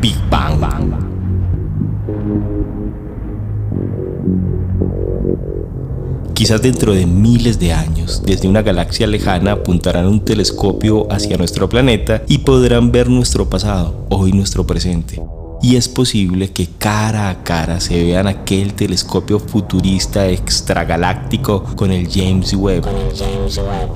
Big Bang. Quizás dentro de miles de años, desde una galaxia lejana apuntarán un telescopio hacia nuestro planeta y podrán ver nuestro pasado, hoy nuestro presente y es posible que cara a cara se vean aquel telescopio futurista extragaláctico con el James Webb,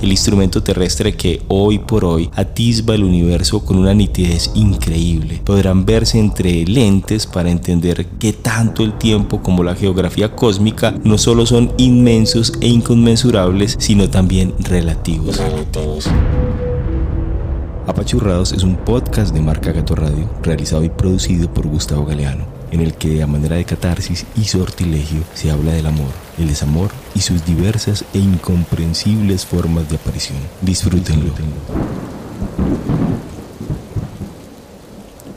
el instrumento terrestre que hoy por hoy atisba el universo con una nitidez increíble. Podrán verse entre lentes para entender que tanto el tiempo como la geografía cósmica no solo son inmensos e inconmensurables, sino también relativos. relativos. Apachurrados es un podcast de marca Gato Radio, realizado y producido por Gustavo Galeano, en el que a manera de catarsis y sortilegio se habla del amor, el desamor y sus diversas e incomprensibles formas de aparición. Disfrútenlo.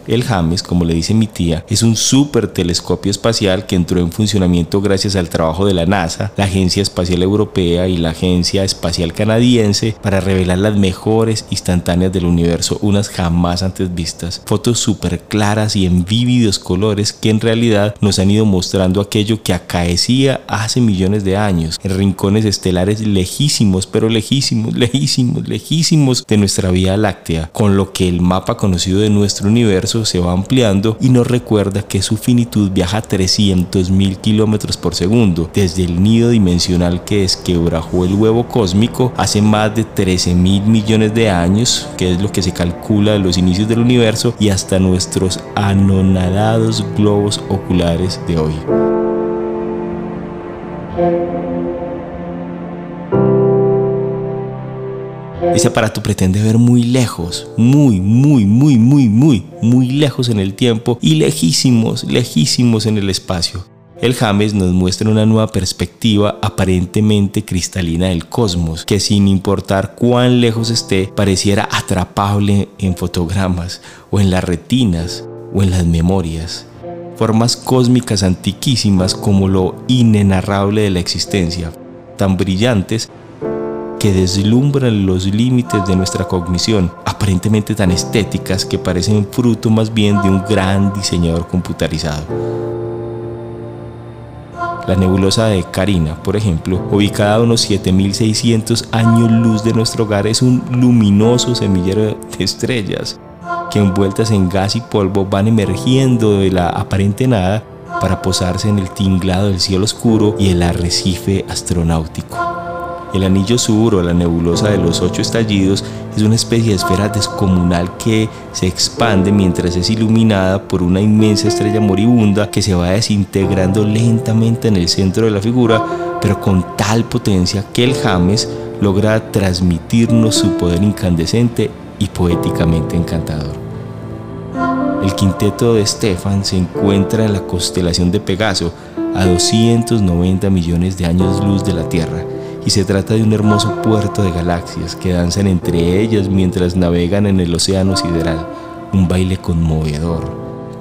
El James, como le dice mi tía, es un super telescopio espacial que entró en funcionamiento gracias al trabajo de la NASA, la Agencia Espacial Europea y la Agencia Espacial Canadiense para revelar las mejores instantáneas del universo, unas jamás antes vistas. Fotos súper claras y en vívidos colores que en realidad nos han ido mostrando aquello que acaecía hace millones de años, en rincones estelares lejísimos, pero lejísimos, lejísimos, lejísimos de nuestra Vía Láctea, con lo que el mapa conocido de nuestro universo se va ampliando y nos recuerda que su finitud viaja a 300.000 kilómetros por segundo, desde el nido dimensional que desquebrajó el huevo cósmico hace más de 13 mil millones de años, que es lo que se calcula de los inicios del universo, y hasta nuestros anonadados globos oculares de hoy. Ese aparato pretende ver muy lejos, muy, muy, muy, muy, muy, muy lejos en el tiempo y lejísimos, lejísimos en el espacio. El James nos muestra una nueva perspectiva aparentemente cristalina del cosmos, que sin importar cuán lejos esté, pareciera atrapable en fotogramas o en las retinas o en las memorias. Formas cósmicas antiquísimas como lo inenarrable de la existencia, tan brillantes que deslumbran los límites de nuestra cognición, aparentemente tan estéticas que parecen fruto más bien de un gran diseñador computarizado. La nebulosa de Carina, por ejemplo, ubicada a unos 7600 años luz de nuestro hogar, es un luminoso semillero de estrellas que envueltas en gas y polvo van emergiendo de la aparente nada para posarse en el tinglado del cielo oscuro y el arrecife astronáutico. El anillo sur o la nebulosa de los ocho estallidos es una especie de esfera descomunal que se expande mientras es iluminada por una inmensa estrella moribunda que se va desintegrando lentamente en el centro de la figura, pero con tal potencia que el James logra transmitirnos su poder incandescente y poéticamente encantador. El quinteto de Stefan se encuentra en la constelación de Pegaso, a 290 millones de años luz de la Tierra y se trata de un hermoso puerto de galaxias que danzan entre ellas mientras navegan en el océano sideral, un baile conmovedor,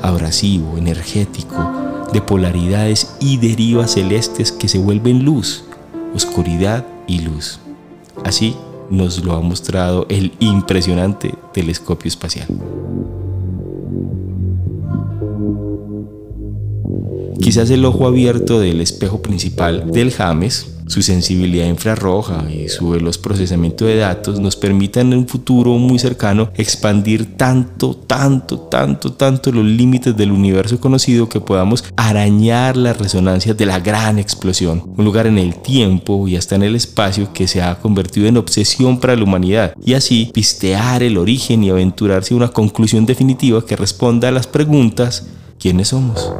abrasivo, energético, de polaridades y derivas celestes que se vuelven luz, oscuridad y luz. Así nos lo ha mostrado el impresionante telescopio espacial. Quizás el ojo abierto del espejo principal del James su sensibilidad infrarroja y su veloz procesamiento de datos nos permitan en un futuro muy cercano expandir tanto, tanto, tanto, tanto los límites del universo conocido que podamos arañar las resonancias de la gran explosión, un lugar en el tiempo y hasta en el espacio que se ha convertido en obsesión para la humanidad y así pistear el origen y aventurarse a una conclusión definitiva que responda a las preguntas ¿quiénes somos?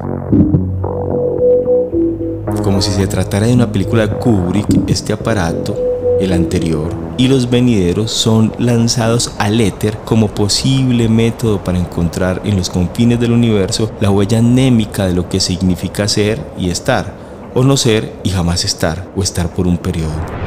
Como si se tratara de una película Kubrick, este aparato, el anterior, y los venideros son lanzados al éter como posible método para encontrar en los confines del universo la huella anémica de lo que significa ser y estar, o no ser y jamás estar, o estar por un periodo.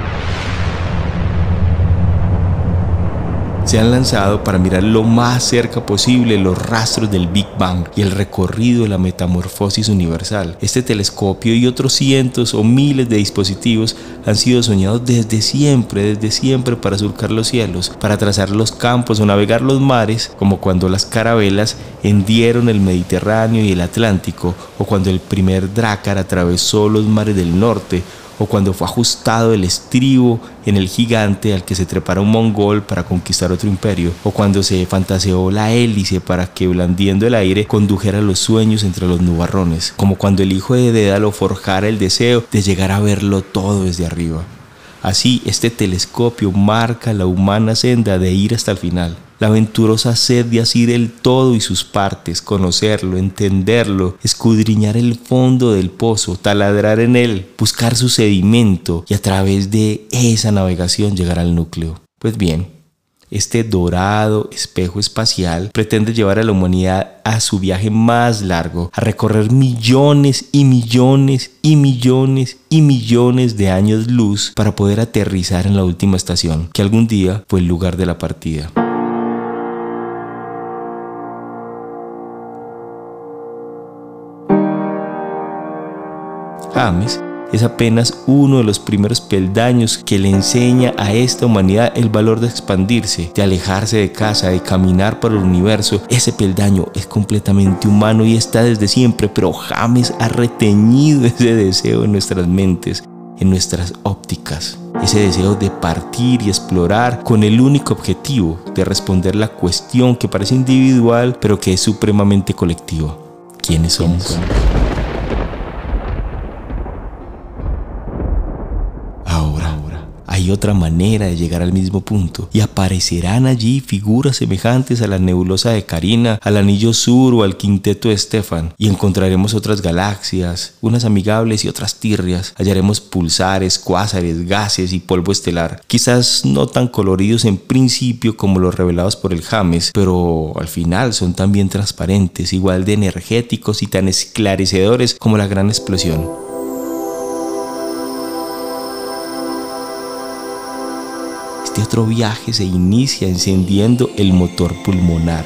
Se han lanzado para mirar lo más cerca posible los rastros del Big Bang y el recorrido de la metamorfosis universal. Este telescopio y otros cientos o miles de dispositivos han sido soñados desde siempre, desde siempre para surcar los cielos, para trazar los campos o navegar los mares, como cuando las carabelas hendieron el Mediterráneo y el Atlántico, o cuando el primer Drácar atravesó los mares del norte, o cuando fue ajustado el estribo en el gigante al que se trepara un mongol para conquistar otro imperio, o cuando se fantaseó la hélice para que blandiendo el aire condujera los sueños entre los nubarrones, como cuando el hijo de Dédalo forjara el deseo de llegar a verlo todo desde arriba. Así, este telescopio marca la humana senda de ir hasta el final la aventurosa sed de asir el todo y sus partes, conocerlo, entenderlo, escudriñar el fondo del pozo, taladrar en él, buscar su sedimento y a través de esa navegación llegar al núcleo. Pues bien, este dorado espejo espacial pretende llevar a la humanidad a su viaje más largo, a recorrer millones y millones y millones y millones de años luz para poder aterrizar en la última estación, que algún día fue el lugar de la partida. James es apenas uno de los primeros peldaños que le enseña a esta humanidad el valor de expandirse, de alejarse de casa, de caminar por el universo. Ese peldaño es completamente humano y está desde siempre, pero James ha retenido ese deseo en nuestras mentes, en nuestras ópticas. Ese deseo de partir y explorar con el único objetivo de responder la cuestión que parece individual, pero que es supremamente colectiva. ¿Quiénes somos? Otra manera de llegar al mismo punto y aparecerán allí figuras semejantes a la nebulosa de Carina, al anillo sur o al quinteto de Stefan y encontraremos otras galaxias, unas amigables y otras tirrias, hallaremos pulsares, cuásares, gases y polvo estelar, quizás no tan coloridos en principio como los revelados por el James, pero al final son también transparentes, igual de energéticos y tan esclarecedores como la gran explosión. Este otro viaje se inicia encendiendo el motor pulmonar,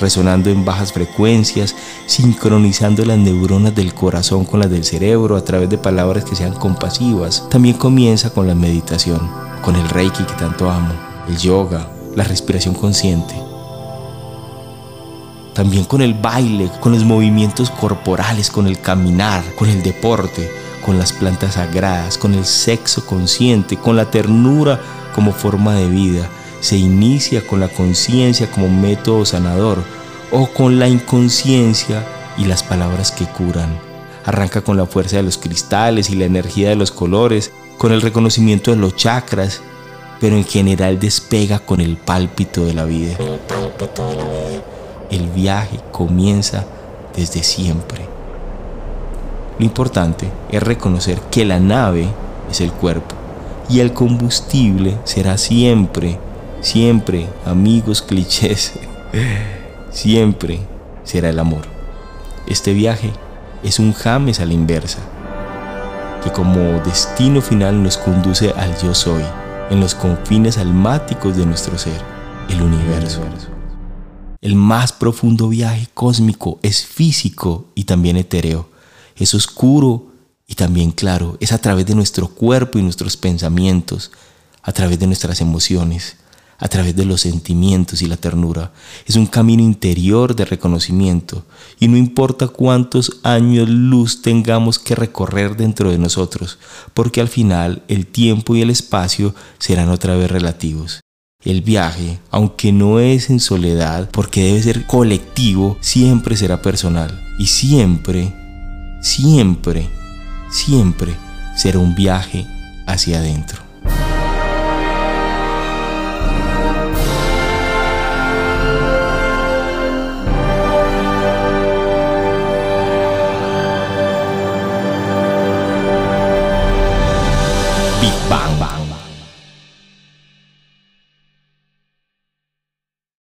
resonando en bajas frecuencias, sincronizando las neuronas del corazón con las del cerebro a través de palabras que sean compasivas. También comienza con la meditación, con el reiki que tanto amo, el yoga, la respiración consciente. También con el baile, con los movimientos corporales, con el caminar, con el deporte, con las plantas sagradas, con el sexo consciente, con la ternura como forma de vida, se inicia con la conciencia como método sanador o con la inconsciencia y las palabras que curan. Arranca con la fuerza de los cristales y la energía de los colores, con el reconocimiento de los chakras, pero en general despega con el pálpito de la vida. El viaje comienza desde siempre. Lo importante es reconocer que la nave es el cuerpo y el combustible será siempre, siempre, amigos clichés, siempre será el amor. Este viaje es un James a la inversa, que como destino final nos conduce al yo soy, en los confines almáticos de nuestro ser, el universo. El más profundo viaje cósmico es físico y también etéreo. Es oscuro y también, claro, es a través de nuestro cuerpo y nuestros pensamientos, a través de nuestras emociones, a través de los sentimientos y la ternura. Es un camino interior de reconocimiento y no importa cuántos años luz tengamos que recorrer dentro de nosotros, porque al final el tiempo y el espacio serán otra vez relativos. El viaje, aunque no es en soledad, porque debe ser colectivo, siempre será personal y siempre, siempre siempre será un viaje hacia adentro.